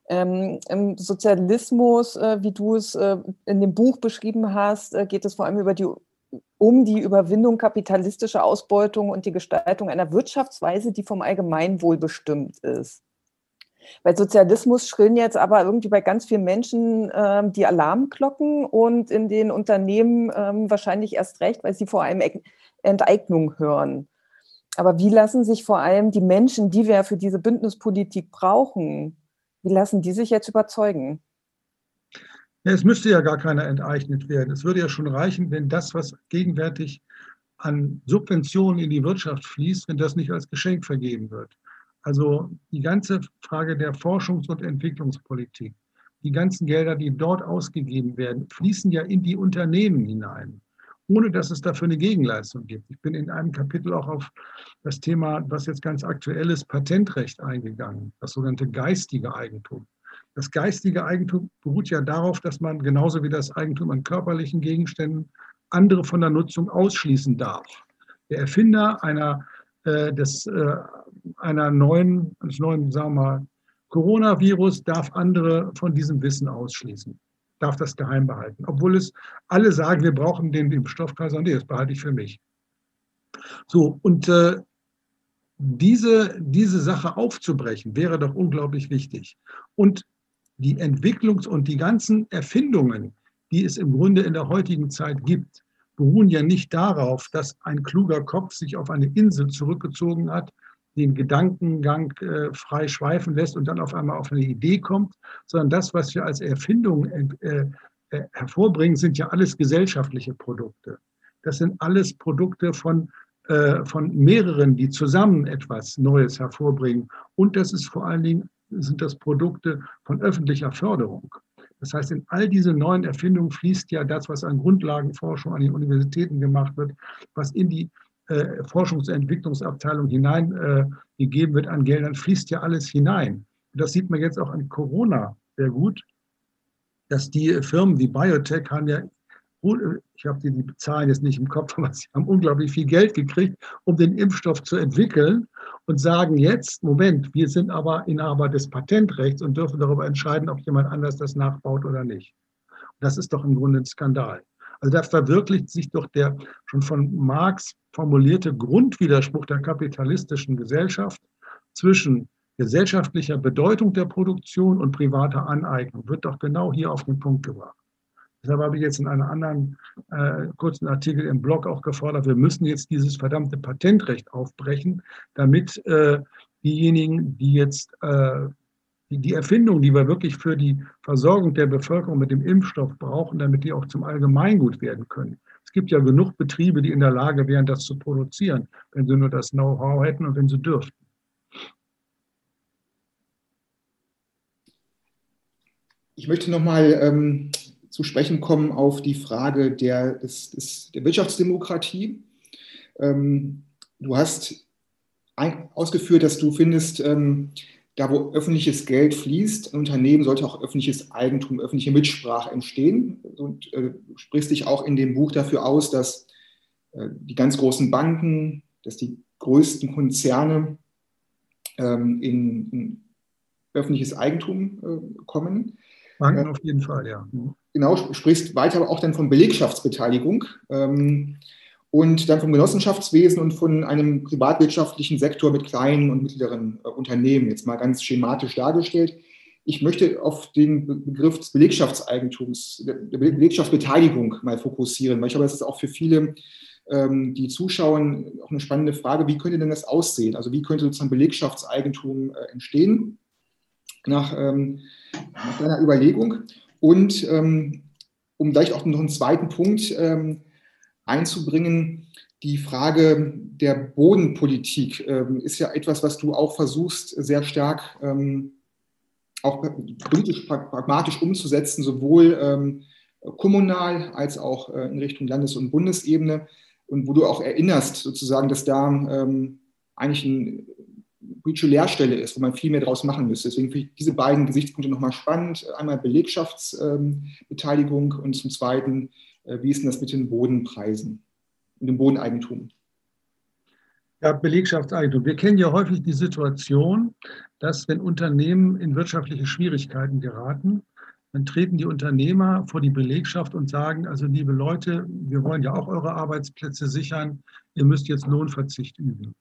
Ähm, Im Sozialismus, äh, wie du es äh, in dem Buch beschrieben hast, äh, geht es vor allem über die, um die Überwindung kapitalistischer Ausbeutung und die Gestaltung einer Wirtschaftsweise, die vom Allgemeinwohl bestimmt ist. Bei Sozialismus schrillen jetzt aber irgendwie bei ganz vielen Menschen äh, die Alarmglocken und in den Unternehmen äh, wahrscheinlich erst recht, weil sie vor allem Enteignung hören. Aber wie lassen sich vor allem die Menschen, die wir für diese Bündnispolitik brauchen, wie lassen die sich jetzt überzeugen? Ja, es müsste ja gar keiner enteignet werden. Es würde ja schon reichen, wenn das, was gegenwärtig an Subventionen in die Wirtschaft fließt, wenn das nicht als Geschenk vergeben wird. Also die ganze Frage der Forschungs- und Entwicklungspolitik, die ganzen Gelder, die dort ausgegeben werden, fließen ja in die Unternehmen hinein ohne dass es dafür eine Gegenleistung gibt. Ich bin in einem Kapitel auch auf das Thema, was jetzt ganz aktuell ist, Patentrecht eingegangen, das sogenannte geistige Eigentum. Das geistige Eigentum beruht ja darauf, dass man genauso wie das Eigentum an körperlichen Gegenständen andere von der Nutzung ausschließen darf. Der Erfinder einer, äh, des, äh, einer neuen, eines neuen, sagen wir mal, Coronavirus darf andere von diesem Wissen ausschließen, darf das geheim behalten. Obwohl es alle sagen, wir brauchen den Impfstoff, kann nee, das behalte ich für mich. So, und äh, diese, diese Sache aufzubrechen, wäre doch unglaublich wichtig. Und die Entwicklungs- und die ganzen Erfindungen, die es im Grunde in der heutigen Zeit gibt, beruhen ja nicht darauf, dass ein kluger Kopf sich auf eine Insel zurückgezogen hat, den Gedankengang äh, frei schweifen lässt und dann auf einmal auf eine Idee kommt, sondern das, was wir als Erfindung äh, äh, hervorbringen, sind ja alles gesellschaftliche Produkte. Das sind alles Produkte von, äh, von mehreren, die zusammen etwas Neues hervorbringen. Und das ist vor allen Dingen sind das Produkte von öffentlicher Förderung. Das heißt, in all diese neuen Erfindungen fließt ja das, was an Grundlagenforschung an den Universitäten gemacht wird, was in die äh, Forschungs- und Entwicklungsabteilung hineingegeben äh, wird an Geldern, fließt ja alles hinein. Und das sieht man jetzt auch an Corona sehr gut, dass die Firmen wie Biotech haben ja ich habe die, Zahlen jetzt nicht im Kopf, (laughs) aber sie haben unglaublich viel Geld gekriegt, um den Impfstoff zu entwickeln und sagen jetzt, Moment, wir sind aber Inhaber des Patentrechts und dürfen darüber entscheiden, ob jemand anders das nachbaut oder nicht. das ist doch im Grunde ein Skandal. Also da verwirklicht sich doch der schon von Marx formulierte Grundwiderspruch der kapitalistischen Gesellschaft zwischen gesellschaftlicher Bedeutung der Produktion und privater Aneignung, wird doch genau hier auf den Punkt gebracht. Deshalb habe ich jetzt in einem anderen äh, kurzen Artikel im Blog auch gefordert, wir müssen jetzt dieses verdammte Patentrecht aufbrechen, damit äh, diejenigen, die jetzt äh, die, Erfindung, die wir wirklich für die Versorgung der Bevölkerung mit dem Impfstoff brauchen, damit die auch zum Allgemeingut werden können. Es gibt ja genug Betriebe, die in der Lage wären, das zu produzieren, wenn sie nur das Know-how hätten und wenn sie dürften. Ich möchte nochmal ähm, zu sprechen kommen auf die Frage der, des, des, der Wirtschaftsdemokratie. Ähm, du hast ein, ausgeführt, dass du findest, ähm, da wo öffentliches Geld fließt, ein Unternehmen sollte auch öffentliches Eigentum, öffentliche Mitsprache entstehen. Und äh, du sprichst dich auch in dem Buch dafür aus, dass äh, die ganz großen Banken, dass die größten Konzerne ähm, in, in, öffentliches Eigentum äh, kommen. Banken auf jeden Fall, ja. Genau, sprichst weiter auch dann von Belegschaftsbeteiligung ähm, und dann vom Genossenschaftswesen und von einem privatwirtschaftlichen Sektor mit kleinen und mittleren äh, Unternehmen, jetzt mal ganz schematisch dargestellt. Ich möchte auf den Begriff des Belegschaftseigentums, der Belegschaftsbeteiligung mal fokussieren, weil ich glaube, das ist auch für viele, ähm, die zuschauen, auch eine spannende Frage. Wie könnte denn das aussehen? Also wie könnte sozusagen Belegschaftseigentum äh, entstehen? Nach, ähm, nach deiner Überlegung. Und ähm, um gleich auch noch einen zweiten Punkt ähm, einzubringen, die Frage der Bodenpolitik ähm, ist ja etwas, was du auch versuchst, sehr stark ähm, auch politisch pragmatisch umzusetzen, sowohl ähm, kommunal als auch äh, in Richtung Landes- und Bundesebene. Und wo du auch erinnerst, sozusagen, dass da ähm, eigentlich ein politische Leerstelle ist, wo man viel mehr daraus machen müsste. Deswegen finde ich diese beiden Gesichtspunkte nochmal spannend. Einmal Belegschaftsbeteiligung und zum Zweiten, wie ist denn das mit den Bodenpreisen und dem Bodeneigentum? Ja, Belegschaftseigentum. Wir kennen ja häufig die Situation, dass wenn Unternehmen in wirtschaftliche Schwierigkeiten geraten, dann treten die Unternehmer vor die Belegschaft und sagen, also liebe Leute, wir wollen ja auch eure Arbeitsplätze sichern, ihr müsst jetzt Lohnverzicht üben.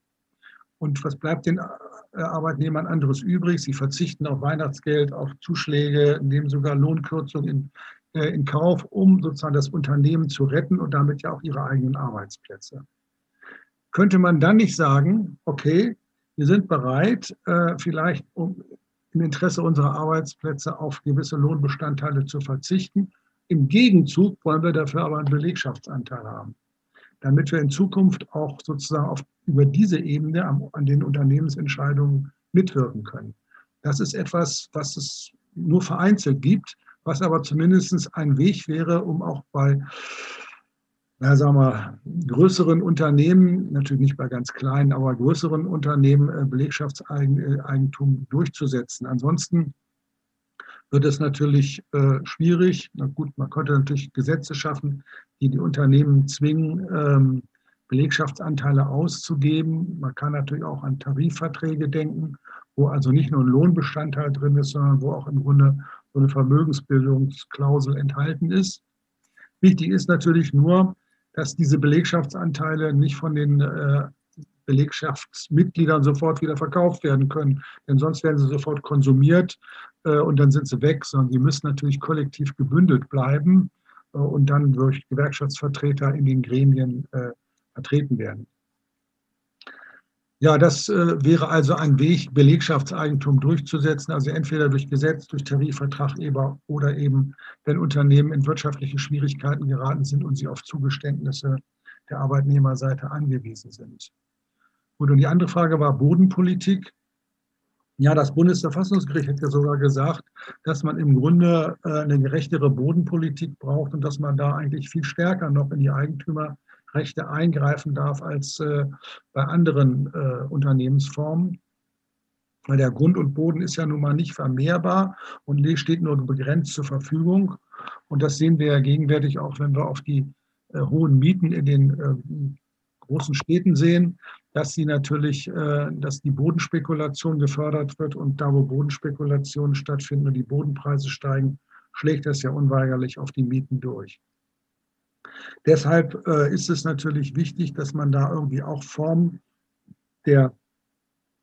Und was bleibt den äh, Arbeitnehmern anderes übrig? Sie verzichten auf Weihnachtsgeld, auf Zuschläge, nehmen sogar Lohnkürzungen in, äh, in Kauf, um sozusagen das Unternehmen zu retten und damit ja auch ihre eigenen Arbeitsplätze. Könnte man dann nicht sagen, okay, wir sind bereit, äh, vielleicht um im Interesse unserer Arbeitsplätze auf gewisse Lohnbestandteile zu verzichten. Im Gegenzug wollen wir dafür aber einen Belegschaftsanteil haben damit wir in Zukunft auch sozusagen auf, über diese Ebene am, an den Unternehmensentscheidungen mitwirken können. Das ist etwas, was es nur vereinzelt gibt, was aber zumindest ein Weg wäre, um auch bei ja, sagen wir, größeren Unternehmen, natürlich nicht bei ganz kleinen, aber größeren Unternehmen äh, Belegschaftseigentum durchzusetzen. Ansonsten wird es natürlich äh, schwierig. Na gut, man könnte natürlich Gesetze schaffen, die die Unternehmen zwingen, ähm, Belegschaftsanteile auszugeben. Man kann natürlich auch an Tarifverträge denken, wo also nicht nur ein Lohnbestandteil drin ist, sondern wo auch im Grunde so eine Vermögensbildungsklausel enthalten ist. Wichtig ist natürlich nur, dass diese Belegschaftsanteile nicht von den äh, Belegschaftsmitgliedern sofort wieder verkauft werden können, denn sonst werden sie sofort konsumiert äh, und dann sind sie weg, sondern die müssen natürlich kollektiv gebündelt bleiben äh, und dann durch Gewerkschaftsvertreter in den Gremien vertreten werden. Ja, das äh, wäre also ein Weg, Belegschaftseigentum durchzusetzen, also entweder durch Gesetz, durch Tarifvertrag oder eben, wenn Unternehmen in wirtschaftliche Schwierigkeiten geraten sind und sie auf Zugeständnisse der Arbeitnehmerseite angewiesen sind. Gut, und die andere Frage war Bodenpolitik. Ja, das Bundesverfassungsgericht hat ja sogar gesagt, dass man im Grunde äh, eine gerechtere Bodenpolitik braucht und dass man da eigentlich viel stärker noch in die Eigentümer Rechte eingreifen darf als äh, bei anderen äh, Unternehmensformen. Weil der Grund und Boden ist ja nun mal nicht vermehrbar und steht nur begrenzt zur Verfügung. Und das sehen wir ja gegenwärtig auch, wenn wir auf die äh, hohen Mieten in den äh, großen Städten sehen, dass sie natürlich, äh, dass die Bodenspekulation gefördert wird und da, wo Bodenspekulationen stattfinden und die Bodenpreise steigen, schlägt das ja unweigerlich auf die Mieten durch. Deshalb äh, ist es natürlich wichtig, dass man da irgendwie auch Formen der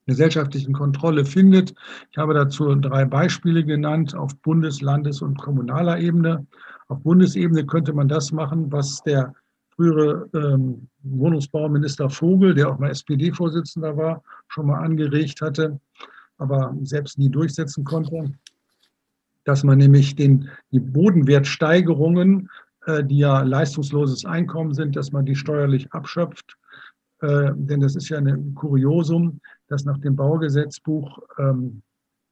gesellschaftlichen Kontrolle findet. Ich habe dazu drei Beispiele genannt auf Bundes-, Landes- und kommunaler Ebene. Auf Bundesebene könnte man das machen, was der frühere ähm, Wohnungsbauminister Vogel, der auch mal SPD-Vorsitzender war, schon mal angeregt hatte, aber selbst nie durchsetzen konnte, dass man nämlich den, die Bodenwertsteigerungen die ja leistungsloses Einkommen sind, dass man die steuerlich abschöpft. Äh, denn das ist ja ein Kuriosum, dass nach dem Baugesetzbuch ähm,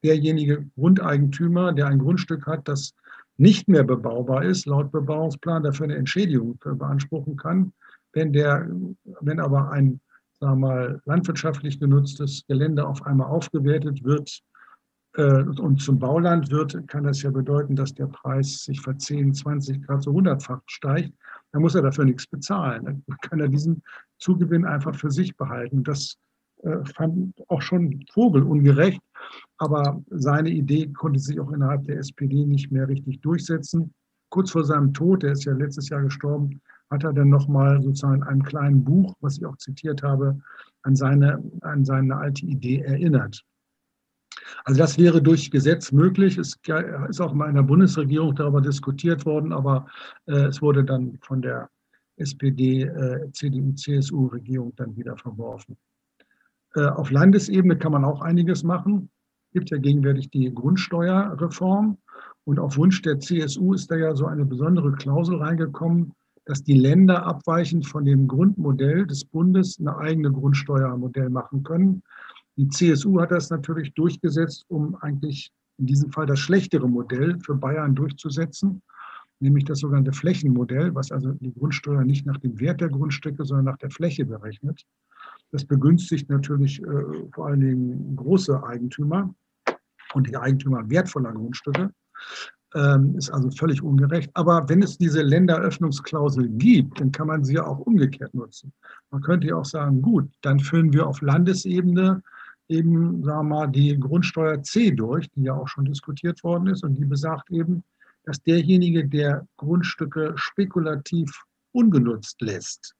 derjenige Grundeigentümer, der ein Grundstück hat, das nicht mehr bebaubar ist, laut Bebauungsplan dafür eine Entschädigung beanspruchen kann. Wenn, der, wenn aber ein sagen wir mal, landwirtschaftlich genutztes Gelände auf einmal aufgewertet wird äh, und zum Bauland wird, kann das ja bedeuten, dass der Preis sich ver 10, 20 Grad so hundertfach steigt. Dann muss er dafür nichts bezahlen. Dann kann er diesen Zugewinn einfach für sich behalten. Das äh, fand auch schon Vogel ungerecht, aber seine Idee konnte sich auch innerhalb der SPD nicht mehr richtig durchsetzen. Kurz vor seinem Tod, der ist ja letztes Jahr gestorben, hat er dann nochmal sozusagen in einem kleinen Buch, was ich auch zitiert habe, an seine, an seine alte Idee erinnert. Also das wäre durch Gesetz möglich. Es ist auch mal in der Bundesregierung darüber diskutiert worden, aber äh, es wurde dann von der SPD, äh, CDU, CSU-Regierung dann wieder verworfen. Äh, auf Landesebene kann man auch einiges machen. Es gibt ja gegenwärtig die Grundsteuerreform und auf Wunsch der CSU ist da ja so eine besondere Klausel reingekommen, dass die Länder abweichend von dem Grundmodell des Bundes eine eigene Grundsteuermodell machen können. Die CSU hat das natürlich durchgesetzt, um eigentlich in diesem Fall das schlechtere Modell für Bayern durchzusetzen, nämlich das sogenannte Flächenmodell, was also die Grundsteuer nicht nach dem Wert der Grundstücke, sondern nach der Fläche berechnet. Das begünstigt natürlich äh, vor allen Dingen große Eigentümer und die Eigentümer wertvoller Grundstücke. Ähm, ist also völlig ungerecht. Aber wenn es diese Länderöffnungsklausel gibt, dann kann man sie ja auch umgekehrt nutzen. Man könnte ja auch sagen, gut, dann führen wir auf Landesebene eben, sagen wir mal, die Grundsteuer C durch, die ja auch schon diskutiert worden ist und die besagt eben, dass derjenige, der Grundstücke spekulativ ungenutzt lässt,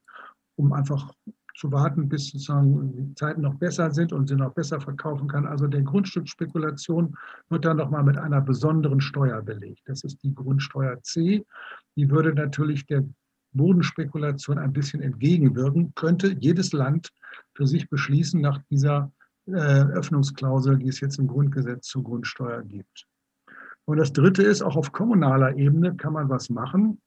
um einfach zu warten, bis sozusagen die Zeiten noch besser sind und sie noch besser verkaufen kann. Also der Grundstückspekulation wird dann nochmal mit einer besonderen Steuer belegt. Das ist die Grundsteuer C. Die würde natürlich der Bodenspekulation ein bisschen entgegenwirken, könnte jedes Land für sich beschließen nach dieser Öffnungsklausel, die es jetzt im Grundgesetz zur Grundsteuer gibt. Und das Dritte ist, auch auf kommunaler Ebene kann man was machen.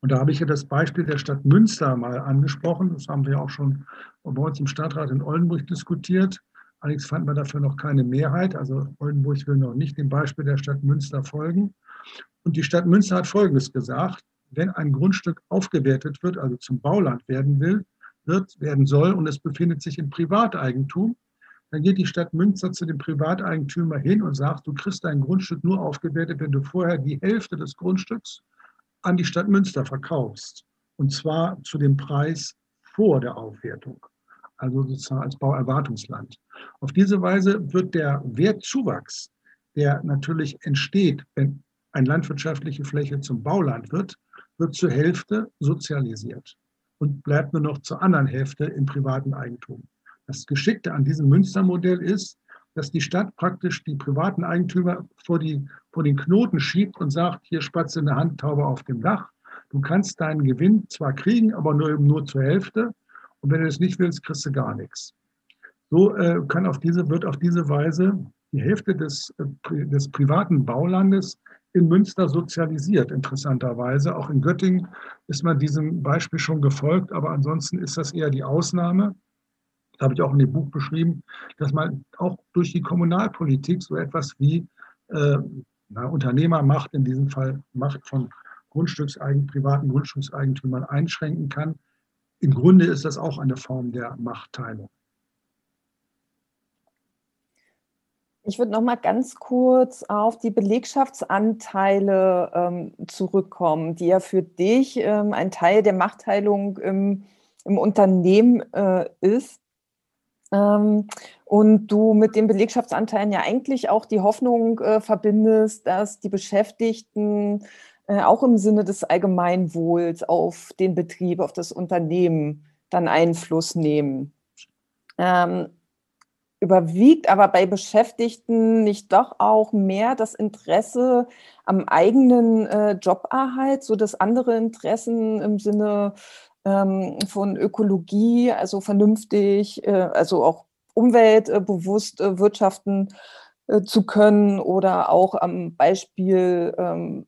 Und da habe ich ja das Beispiel der Stadt Münster mal angesprochen. Das haben wir auch schon bei uns im Stadtrat in Oldenburg diskutiert. Allerdings fand man dafür noch keine Mehrheit. Also Oldenburg will noch nicht dem Beispiel der Stadt Münster folgen. Und die Stadt Münster hat Folgendes gesagt. Wenn ein Grundstück aufgewertet wird, also zum Bauland werden will, wird, werden soll und es befindet sich in Privateigentum, dann geht die Stadt Münster zu dem Privateigentümer hin und sagt, du kriegst dein Grundstück nur aufgewertet, wenn du vorher die Hälfte des Grundstücks an die Stadt Münster verkaufst. Und zwar zu dem Preis vor der Aufwertung, also sozusagen als Bauerwartungsland. Auf diese Weise wird der Wertzuwachs, der natürlich entsteht, wenn eine landwirtschaftliche Fläche zum Bauland wird, wird zur Hälfte sozialisiert und bleibt nur noch zur anderen Hälfte im privaten Eigentum. Das Geschickte an diesem Münstermodell ist, dass die Stadt praktisch die privaten Eigentümer vor, die, vor den Knoten schiebt und sagt, hier Spatze in der Hand, Taube auf dem Dach. Du kannst deinen Gewinn zwar kriegen, aber nur, nur zur Hälfte. Und wenn du das nicht willst, kriegst du gar nichts. So äh, kann auf diese, wird auf diese Weise die Hälfte des, äh, des privaten Baulandes in Münster sozialisiert, interessanterweise. Auch in Göttingen ist man diesem Beispiel schon gefolgt, aber ansonsten ist das eher die Ausnahme. Das habe ich auch in dem Buch beschrieben, dass man auch durch die Kommunalpolitik so etwas wie äh, na, Unternehmermacht, in diesem Fall Macht von Grundstückseigen, privaten Grundstückseigentümern einschränken kann. Im Grunde ist das auch eine Form der Machtteilung. Ich würde noch mal ganz kurz auf die Belegschaftsanteile ähm, zurückkommen, die ja für dich ähm, ein Teil der Machtteilung im, im Unternehmen äh, ist. Ähm, und du mit den Belegschaftsanteilen ja eigentlich auch die Hoffnung äh, verbindest, dass die Beschäftigten äh, auch im Sinne des Allgemeinwohls auf den Betrieb, auf das Unternehmen dann Einfluss nehmen. Ähm, überwiegt aber bei Beschäftigten nicht doch auch mehr das Interesse am eigenen äh, Joberhalt, so dass andere Interessen im Sinne ähm, von Ökologie, also vernünftig, äh, also auch umweltbewusst äh, wirtschaften äh, zu können oder auch am Beispiel ähm,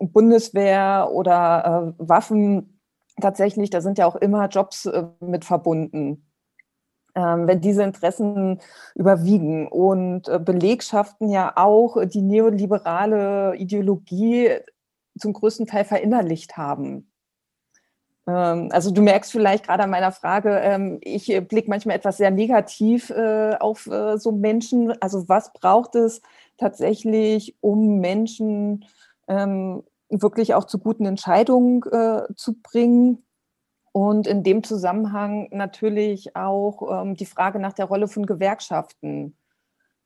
Bundeswehr oder äh, Waffen. Tatsächlich, da sind ja auch immer Jobs äh, mit verbunden wenn diese Interessen überwiegen und äh, Belegschaften ja auch die neoliberale Ideologie zum größten Teil verinnerlicht haben. Ähm, also du merkst vielleicht gerade an meiner Frage, ähm, ich blicke manchmal etwas sehr negativ äh, auf äh, so Menschen. Also was braucht es tatsächlich, um Menschen wirklich auch zu guten Entscheidungen zu bringen? Und in dem Zusammenhang natürlich auch ähm, die Frage nach der Rolle von Gewerkschaften,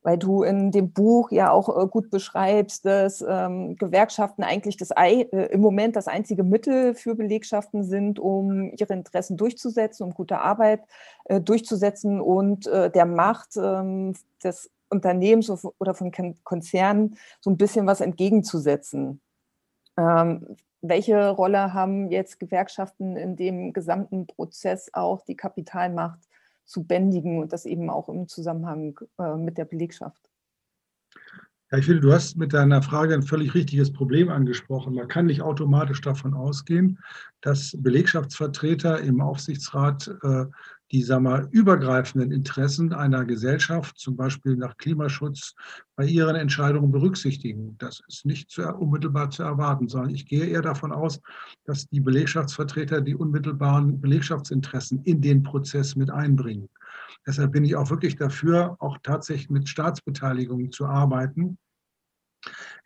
weil du in dem Buch ja auch äh, gut beschreibst, dass ähm, Gewerkschaften eigentlich das, äh, im Moment das einzige Mittel für Belegschaften sind, um ihre Interessen durchzusetzen, um gute Arbeit äh, durchzusetzen und äh, der Macht ähm, des Unternehmens oder von Konzernen so ein bisschen was entgegenzusetzen. Ähm, welche Rolle haben jetzt Gewerkschaften in dem gesamten Prozess auch die Kapitalmacht zu bändigen und das eben auch im Zusammenhang äh, mit der Belegschaft? Ja, ich finde, du hast mit deiner Frage ein völlig richtiges Problem angesprochen. Man kann nicht automatisch davon ausgehen, dass Belegschaftsvertreter im Aufsichtsrat äh, die sagen wir, übergreifenden Interessen einer Gesellschaft, zum Beispiel nach Klimaschutz, bei ihren Entscheidungen berücksichtigen. Das ist nicht zu, unmittelbar zu erwarten, sondern ich gehe eher davon aus, dass die Belegschaftsvertreter die unmittelbaren Belegschaftsinteressen in den Prozess mit einbringen. Deshalb bin ich auch wirklich dafür, auch tatsächlich mit Staatsbeteiligung zu arbeiten.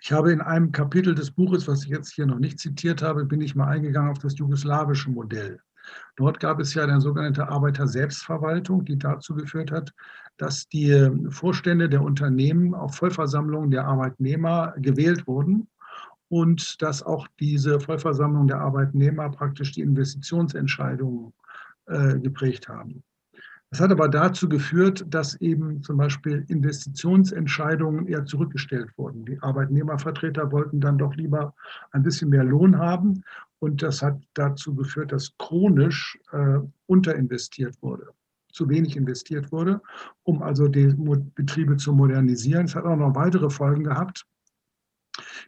Ich habe in einem Kapitel des Buches, was ich jetzt hier noch nicht zitiert habe, bin ich mal eingegangen auf das jugoslawische Modell. Dort gab es ja eine sogenannte Arbeiter-Selbstverwaltung, die dazu geführt hat, dass die Vorstände der Unternehmen auf Vollversammlungen der Arbeitnehmer gewählt wurden und dass auch diese Vollversammlung der Arbeitnehmer praktisch die Investitionsentscheidungen äh, geprägt haben. Das hat aber dazu geführt, dass eben zum Beispiel Investitionsentscheidungen eher zurückgestellt wurden. Die Arbeitnehmervertreter wollten dann doch lieber ein bisschen mehr Lohn haben und das hat dazu geführt, dass chronisch äh, unterinvestiert wurde, zu wenig investiert wurde, um also die Betriebe zu modernisieren. Es hat auch noch weitere Folgen gehabt.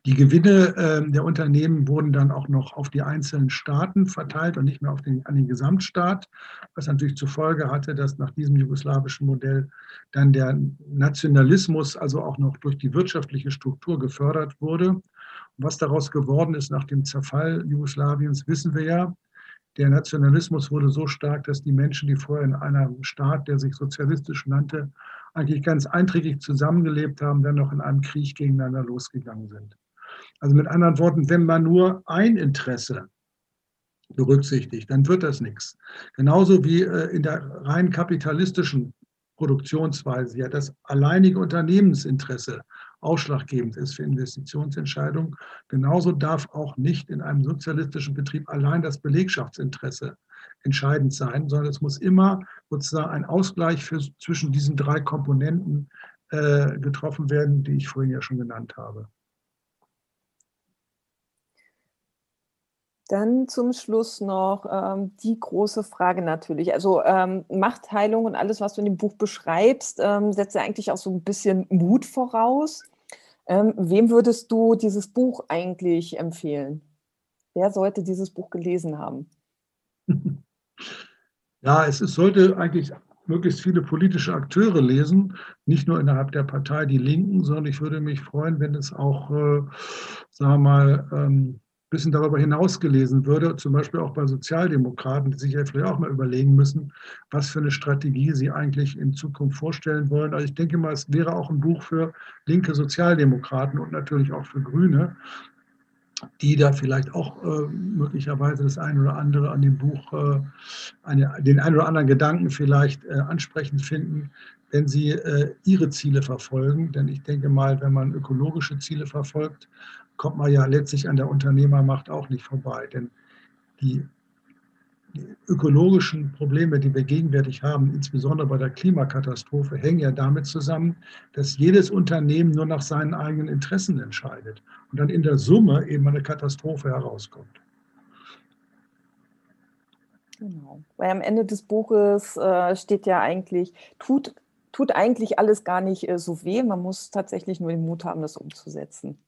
Die Gewinne äh, der Unternehmen wurden dann auch noch auf die einzelnen Staaten verteilt und nicht mehr auf den, an den Gesamtstaat, was natürlich zur Folge hatte, dass nach diesem jugoslawischen Modell dann der Nationalismus also auch noch durch die wirtschaftliche Struktur gefördert wurde was daraus geworden ist nach dem Zerfall Jugoslawiens, wissen wir ja. Der Nationalismus wurde so stark, dass die Menschen, die vorher in einem Staat, der sich sozialistisch nannte, eigentlich ganz einträglich zusammengelebt haben, dann noch in einem Krieg gegeneinander losgegangen sind. Also mit anderen Worten, wenn man nur ein Interesse berücksichtigt, dann wird das nichts. Genauso wie äh, in der rein kapitalistischen Produktionsweise ja das alleinige Unternehmensinteresse ausschlaggebend ist für Investitionsentscheidungen. Genauso darf auch nicht in einem sozialistischen Betrieb allein das Belegschaftsinteresse entscheidend sein, sondern es muss immer sozusagen ein Ausgleich für, zwischen diesen drei Komponenten äh, getroffen werden, die ich vorhin ja schon genannt habe. Dann zum Schluss noch ähm, die große Frage natürlich. Also ähm, Machtteilung und alles, was du in dem Buch beschreibst, ähm, setzt ja eigentlich auch so ein bisschen Mut voraus. Ähm, wem würdest du dieses Buch eigentlich empfehlen? Wer sollte dieses Buch gelesen haben? (laughs) Ja, es, es sollte eigentlich möglichst viele politische Akteure lesen, nicht nur innerhalb der Partei Die Linken, sondern ich würde mich freuen, wenn es auch, äh, sagen wir mal, ähm, bisschen darüber hinaus gelesen würde, zum Beispiel auch bei Sozialdemokraten, die sich ja vielleicht auch mal überlegen müssen, was für eine Strategie sie eigentlich in Zukunft vorstellen wollen. Also ich denke mal, es wäre auch ein Buch für linke Sozialdemokraten und natürlich auch für Grüne, die da vielleicht auch äh, möglicherweise das ein oder andere an dem Buch, äh, eine, den ein oder anderen Gedanken vielleicht äh, ansprechend finden, wenn sie äh, ihre Ziele verfolgen. Denn ich denke mal, wenn man ökologische Ziele verfolgt, kommt man ja letztlich an der Unternehmermacht auch nicht vorbei. Denn die, die ökologischen Probleme, die wir gegenwärtig haben, insbesondere bei der Klimakatastrophe, hängen ja damit zusammen, dass jedes Unternehmen nur nach seinen eigenen Interessen entscheidet und dann in der Summe eben eine Katastrophe herauskommt. Genau. Weil am Ende des Buches äh, steht ja eigentlich, tut, tut eigentlich alles gar nicht äh, so weh. Man muss tatsächlich nur den Mut haben, das umzusetzen.